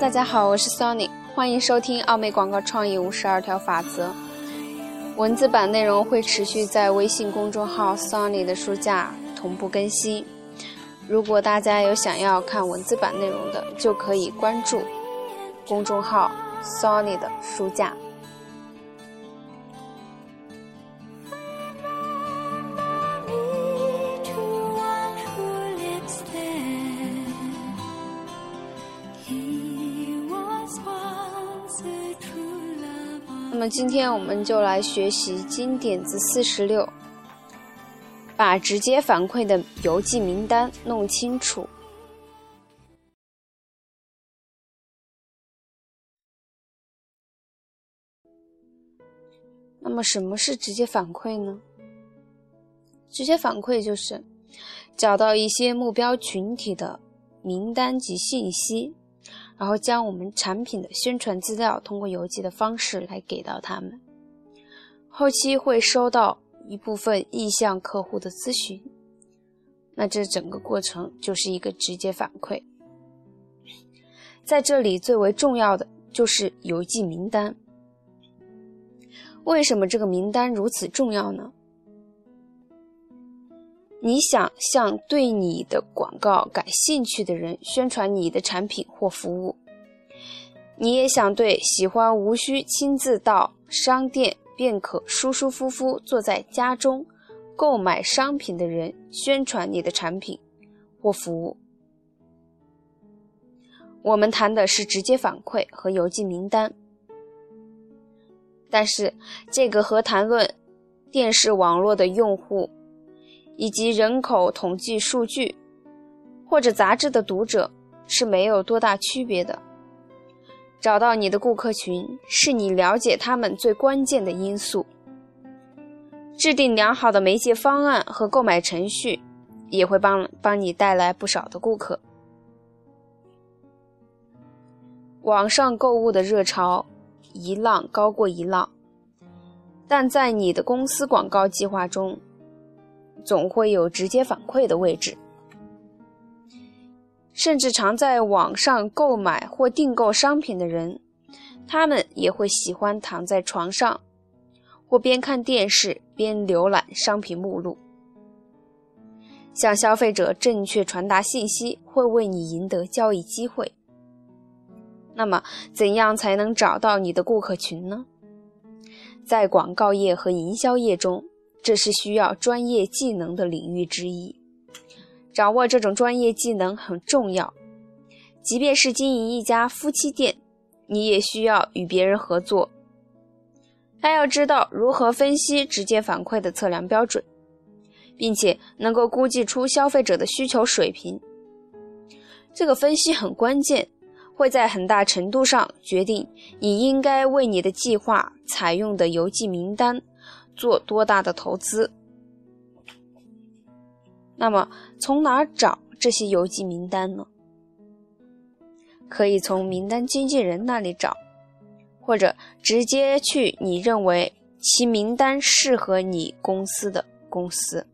大家好，我是 Sony，欢迎收听奥美广告创意五十二条法则。文字版内容会持续在微信公众号 Sony 的书架同步更新。如果大家有想要看文字版内容的，就可以关注公众号 Sony 的书架。那么今天我们就来学习金点子四十六，把直接反馈的邮寄名单弄清楚。那么什么是直接反馈呢？直接反馈就是找到一些目标群体的名单及信息。然后将我们产品的宣传资料通过邮寄的方式来给到他们，后期会收到一部分意向客户的咨询，那这整个过程就是一个直接反馈。在这里最为重要的就是邮寄名单。为什么这个名单如此重要呢？你想向对你的广告感兴趣的人宣传你的产品或服务，你也想对喜欢无需亲自到商店便可舒舒服服坐在家中购买商品的人宣传你的产品或服务。我们谈的是直接反馈和邮寄名单，但是这个和谈论电视网络的用户。以及人口统计数据，或者杂志的读者是没有多大区别的。找到你的顾客群是你了解他们最关键的因素。制定良好的媒介方案和购买程序，也会帮帮你带来不少的顾客。网上购物的热潮一浪高过一浪，但在你的公司广告计划中。总会有直接反馈的位置，甚至常在网上购买或订购商品的人，他们也会喜欢躺在床上，或边看电视边浏览商品目录。向消费者正确传达信息，会为你赢得交易机会。那么，怎样才能找到你的顾客群呢？在广告业和营销业中。这是需要专业技能的领域之一，掌握这种专业技能很重要。即便是经营一家夫妻店，你也需要与别人合作。他要知道如何分析直接反馈的测量标准，并且能够估计出消费者的需求水平。这个分析很关键，会在很大程度上决定你应该为你的计划采用的邮寄名单。做多大的投资？那么从哪儿找这些邮寄名单呢？可以从名单经纪人那里找，或者直接去你认为其名单适合你公司的公司。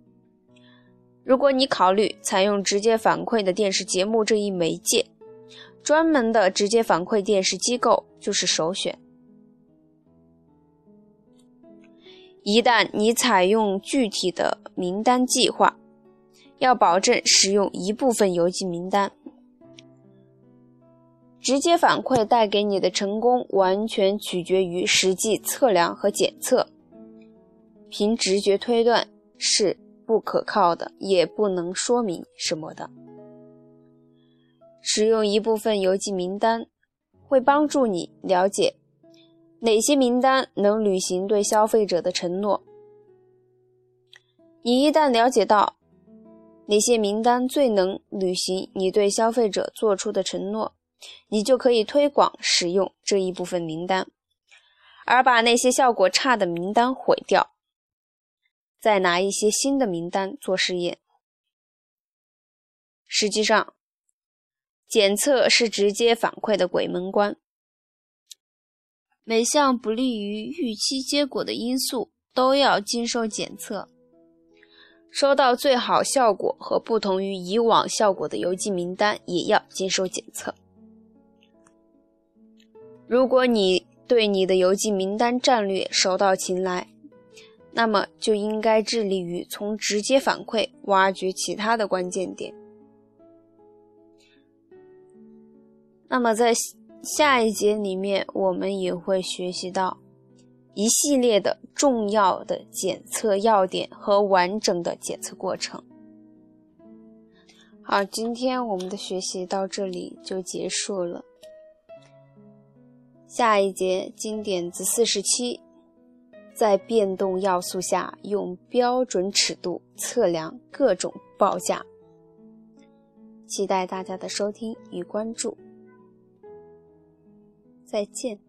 如果你考虑采用直接反馈的电视节目这一媒介，专门的直接反馈电视机构就是首选。一旦你采用具体的名单计划，要保证使用一部分邮寄名单。直接反馈带给你的成功，完全取决于实际测量和检测。凭直觉推断是不可靠的，也不能说明什么的。使用一部分邮寄名单，会帮助你了解。哪些名单能履行对消费者的承诺？你一旦了解到哪些名单最能履行你对消费者做出的承诺，你就可以推广使用这一部分名单，而把那些效果差的名单毁掉，再拿一些新的名单做试验。实际上，检测是直接反馈的鬼门关。每项不利于预期结果的因素都要经受检测。收到最好效果和不同于以往效果的邮寄名单也要经受检测。如果你对你的邮寄名单战略手到擒来，那么就应该致力于从直接反馈挖掘其他的关键点。那么在下一节里面，我们也会学习到一系列的重要的检测要点和完整的检测过程。好，今天我们的学习到这里就结束了。下一节经典字四十七，在变动要素下用标准尺度测量各种报价。期待大家的收听与关注。再见。